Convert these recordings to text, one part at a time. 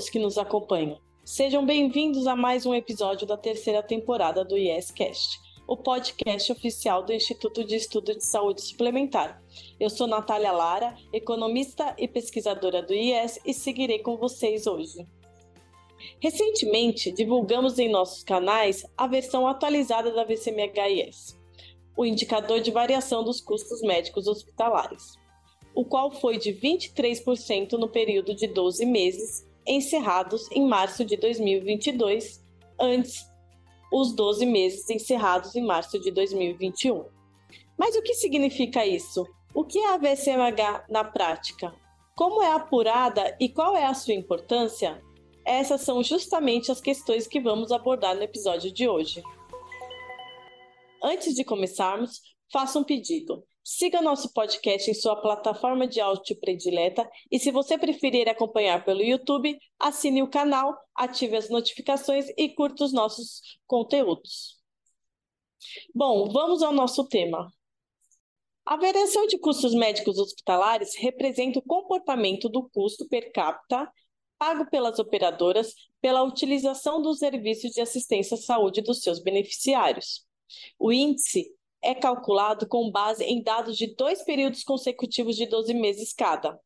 todos que nos acompanham. Sejam bem-vindos a mais um episódio da terceira temporada do IEScast, o podcast oficial do Instituto de Estudo de Saúde Suplementar. Eu sou Natália Lara, economista e pesquisadora do IES e seguirei com vocês hoje. Recentemente, divulgamos em nossos canais a versão atualizada da VCMHIS, o indicador de variação dos custos médicos hospitalares, o qual foi de 23% no período de 12 meses, encerrados em março de 2022, antes os 12 meses encerrados em março de 2021. Mas o que significa isso? O que é a VCMH na prática? Como é apurada e qual é a sua importância? Essas são justamente as questões que vamos abordar no episódio de hoje. Antes de começarmos, faça um pedido. Siga nosso podcast em sua plataforma de áudio predileta e, se você preferir acompanhar pelo YouTube, assine o canal, ative as notificações e curta os nossos conteúdos. Bom, vamos ao nosso tema. A variação de custos médicos hospitalares representa o comportamento do custo per capita pago pelas operadoras pela utilização dos serviços de assistência à saúde dos seus beneficiários. O índice é calculado com base em dados de dois períodos consecutivos de 12 meses cada.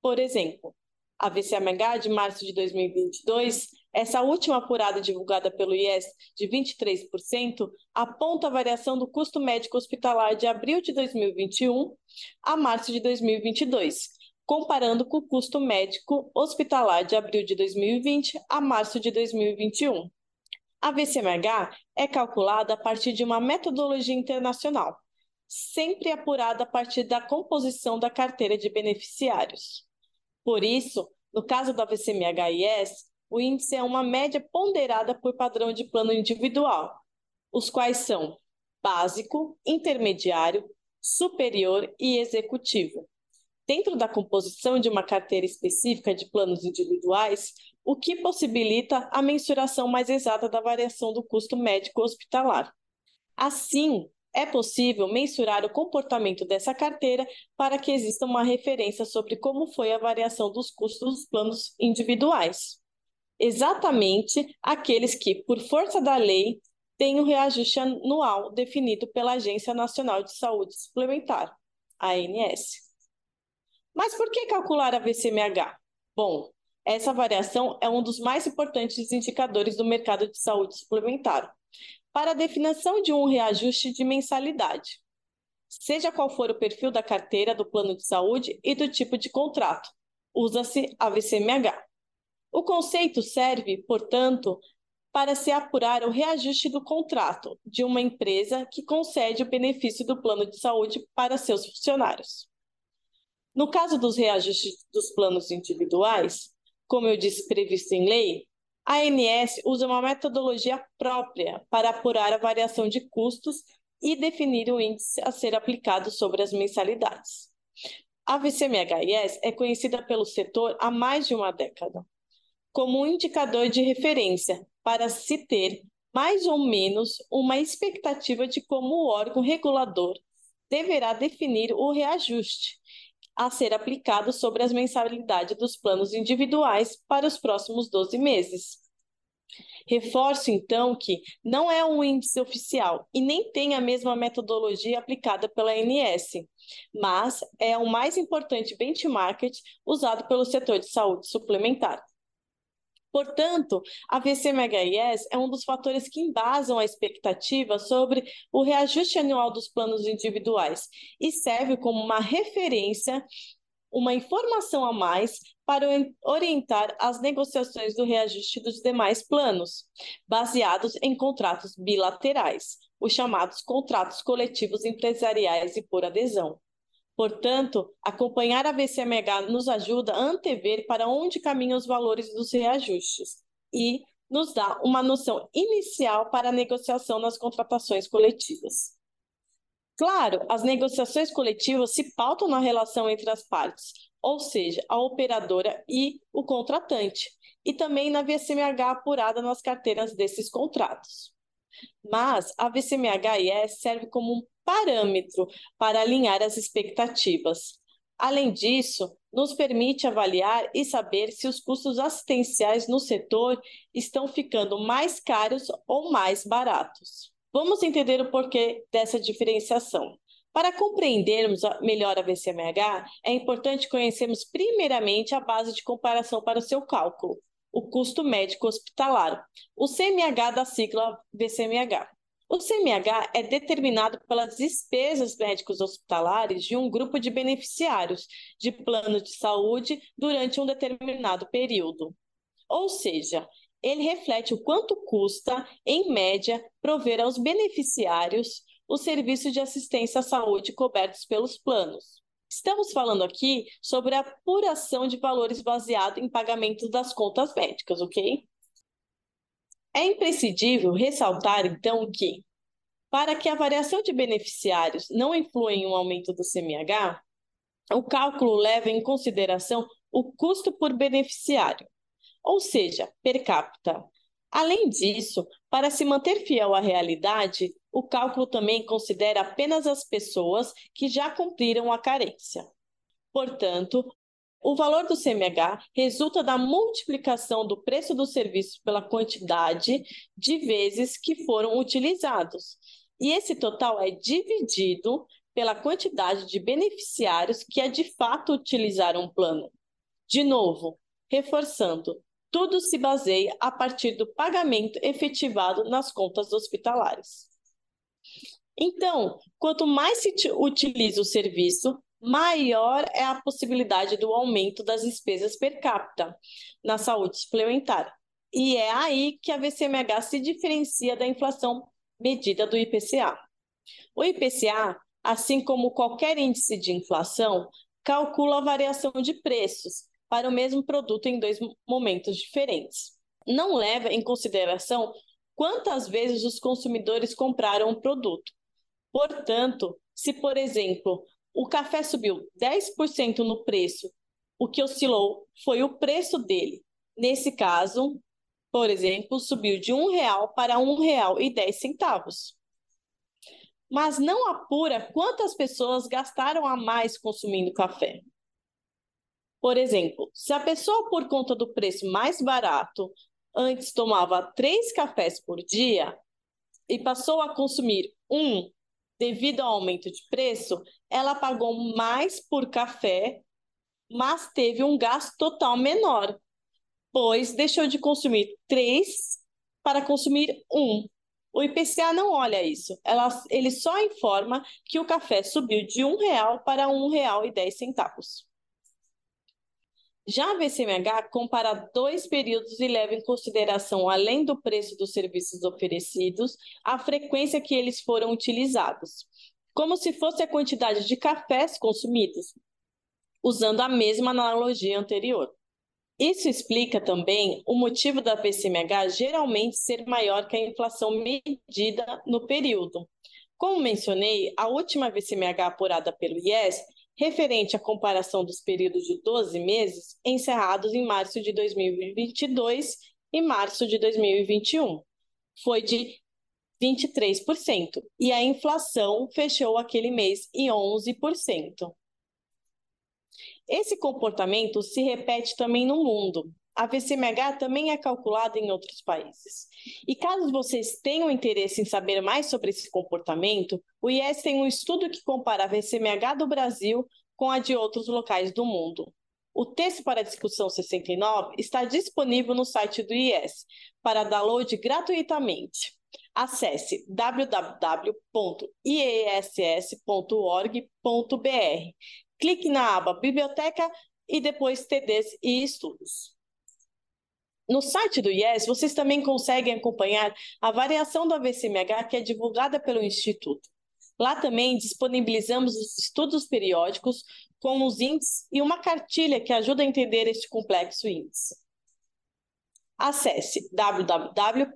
Por exemplo, a VCMH de março de 2022, essa última apurada divulgada pelo IES de 23%, aponta a variação do custo médico hospitalar de abril de 2021 a março de 2022, comparando com o custo médico hospitalar de abril de 2020 a março de 2021. A VCMH é calculada a partir de uma metodologia internacional, sempre apurada a partir da composição da carteira de beneficiários. Por isso, no caso da VCMH-IS, o índice é uma média ponderada por padrão de plano individual, os quais são básico, intermediário, superior e executivo dentro da composição de uma carteira específica de planos individuais, o que possibilita a mensuração mais exata da variação do custo médico hospitalar. Assim, é possível mensurar o comportamento dessa carteira para que exista uma referência sobre como foi a variação dos custos dos planos individuais. Exatamente aqueles que, por força da lei, têm o reajuste anual definido pela Agência Nacional de Saúde Suplementar, ANS. Mas por que calcular a VCMH? Bom, essa variação é um dos mais importantes indicadores do mercado de saúde suplementar para a definição de um reajuste de mensalidade, seja qual for o perfil da carteira do plano de saúde e do tipo de contrato. Usa-se a VCMH. O conceito serve, portanto, para se apurar o reajuste do contrato de uma empresa que concede o benefício do plano de saúde para seus funcionários. No caso dos reajustes dos planos individuais, como eu disse previsto em lei, a ANS usa uma metodologia própria para apurar a variação de custos e definir o índice a ser aplicado sobre as mensalidades. A VCMHIS é conhecida pelo setor há mais de uma década como um indicador de referência para se ter mais ou menos uma expectativa de como o órgão regulador deverá definir o reajuste a ser aplicado sobre as mensalidades dos planos individuais para os próximos 12 meses. Reforço, então, que não é um índice oficial e nem tem a mesma metodologia aplicada pela ANS, mas é o mais importante benchmark usado pelo setor de saúde suplementar. Portanto, a VCMHIS é um dos fatores que embasam a expectativa sobre o reajuste anual dos planos individuais e serve como uma referência, uma informação a mais para orientar as negociações do reajuste dos demais planos, baseados em contratos bilaterais, os chamados contratos coletivos empresariais e por adesão. Portanto, acompanhar a VCMH nos ajuda a antever para onde caminham os valores dos reajustes e nos dá uma noção inicial para a negociação nas contratações coletivas. Claro, as negociações coletivas se pautam na relação entre as partes, ou seja, a operadora e o contratante, e também na VCMH apurada nas carteiras desses contratos. Mas a VCMH-IS serve como um parâmetro para alinhar as expectativas. Além disso, nos permite avaliar e saber se os custos assistenciais no setor estão ficando mais caros ou mais baratos. Vamos entender o porquê dessa diferenciação. Para compreendermos melhor a VCMH, é importante conhecermos primeiramente a base de comparação para o seu cálculo, o custo médico hospitalar, o CMH da sigla VCMH. O CMH é determinado pelas despesas médicos hospitalares de um grupo de beneficiários de plano de saúde durante um determinado período. Ou seja, ele reflete o quanto custa, em média, prover aos beneficiários os serviços de assistência à saúde cobertos pelos planos. Estamos falando aqui sobre a apuração de valores baseado em pagamento das contas médicas, ok? É imprescindível ressaltar, então, que, para que a variação de beneficiários não influa em um aumento do CMH, o cálculo leva em consideração o custo por beneficiário, ou seja, per capita. Além disso, para se manter fiel à realidade, o cálculo também considera apenas as pessoas que já cumpriram a carência. Portanto, o valor do CMH resulta da multiplicação do preço do serviço pela quantidade de vezes que foram utilizados. E esse total é dividido pela quantidade de beneficiários que é de fato utilizaram o plano. De novo, reforçando, tudo se baseia a partir do pagamento efetivado nas contas hospitalares. Então, quanto mais se utiliza o serviço, maior é a possibilidade do aumento das despesas per capita na saúde suplementar. E é aí que a VCMH se diferencia da inflação medida do IPCA. O IPCA, assim como qualquer índice de inflação, calcula a variação de preços para o mesmo produto em dois momentos diferentes. Não leva em consideração quantas vezes os consumidores compraram o produto. Portanto, se, por exemplo, o café subiu 10% no preço, o que oscilou foi o preço dele. Nesse caso, por exemplo, subiu de um real para real dez centavos. Mas não apura quantas pessoas gastaram a mais consumindo café. Por exemplo, se a pessoa, por conta do preço mais barato, antes tomava três cafés por dia e passou a consumir um devido ao aumento de preço, ela pagou mais por café, mas teve um gasto total menor, pois deixou de consumir três para consumir um. O IPCA não olha isso, ela, ele só informa que o café subiu de para um real e dez centavos. Já a VCMH compara dois períodos e leva em consideração, além do preço dos serviços oferecidos, a frequência que eles foram utilizados, como se fosse a quantidade de cafés consumidos, usando a mesma analogia anterior. Isso explica também o motivo da VCMH geralmente ser maior que a inflação medida no período. Como mencionei, a última VCMH apurada pelo IES referente à comparação dos períodos de 12 meses encerrados em março de 2022 e março de 2021. Foi de 23%, e a inflação fechou aquele mês em 11%. Esse comportamento se repete também no mundo. A VCMH também é calculada em outros países. E caso vocês tenham interesse em saber mais sobre esse comportamento, o IES tem um estudo que compara a VCMH do Brasil com a de outros locais do mundo. O texto para a discussão 69 está disponível no site do IES para download gratuitamente. Acesse www.iess.org.br. Clique na aba Biblioteca e depois TDs e Estudos. No site do IES, vocês também conseguem acompanhar a variação do AVCMH que é divulgada pelo Instituto. Lá também disponibilizamos os estudos periódicos com os índices e uma cartilha que ajuda a entender este complexo índice. Acesse www.is.org.br,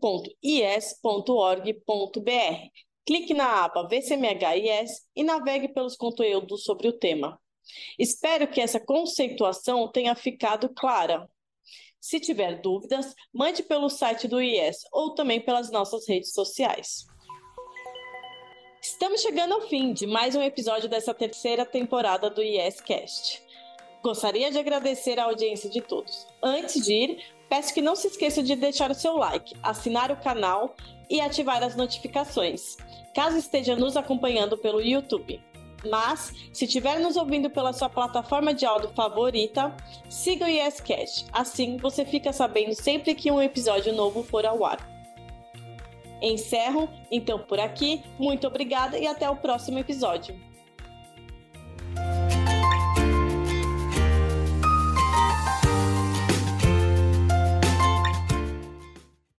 clique na aba VCMH-IS e navegue pelos conteúdos sobre o tema. Espero que essa conceituação tenha ficado clara. Se tiver dúvidas, mande pelo site do IES ou também pelas nossas redes sociais. Estamos chegando ao fim de mais um episódio dessa terceira temporada do IES Cast. Gostaria de agradecer a audiência de todos. Antes de ir, peço que não se esqueça de deixar o seu like, assinar o canal e ativar as notificações, caso esteja nos acompanhando pelo YouTube. Mas, se estiver nos ouvindo pela sua plataforma de áudio favorita, siga o YesCast. Assim, você fica sabendo sempre que um episódio novo for ao ar. Encerro, então, por aqui. Muito obrigada e até o próximo episódio.